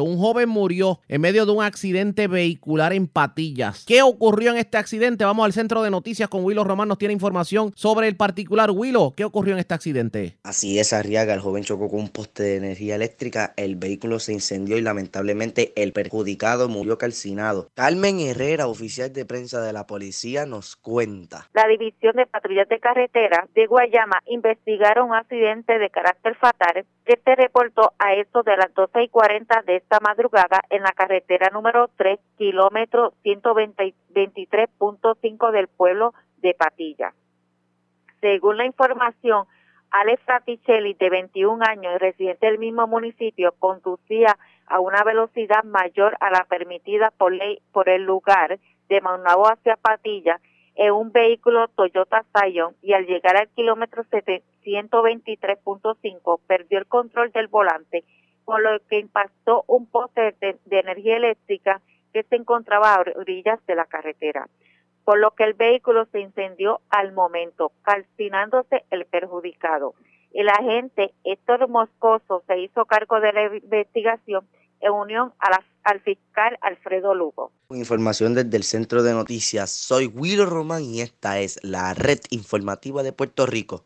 Un joven murió en medio de un accidente vehicular en Patillas. ¿Qué ocurrió en este accidente? Vamos al centro de noticias con Willow Román. Nos tiene información sobre el particular. Willow, ¿qué ocurrió en este accidente? Así es, Arriaga. El joven chocó con un poste de energía eléctrica. El vehículo se incendió y lamentablemente el perjudicado murió calcinado. Carmen Herrera, oficial de prensa de la policía, nos cuenta. La División de Patrullas de Carretera de Guayama investigaron un accidente de carácter fatal que se reportó a eso de las 12 y 40 de esta madrugada en la carretera número 3, kilómetro 123.5 del pueblo de Patilla. Según la información, Alex Fraticelli, de 21 años y residente del mismo municipio, conducía a una velocidad mayor a la permitida por ley por el lugar de Maunabo hacia Patilla en un vehículo Toyota Scion y al llegar al kilómetro 123.5 perdió el control del volante por lo que impactó un poste de, energía eléctrica que se encontraba a orillas de la carretera, por lo que el vehículo se incendió al momento, calcinándose el perjudicado. El agente Héctor Moscoso se hizo cargo de la investigación en unión al fiscal Alfredo Lugo. Información desde el Centro de Noticias. Soy Willo Román y esta es la red informativa de Puerto Rico.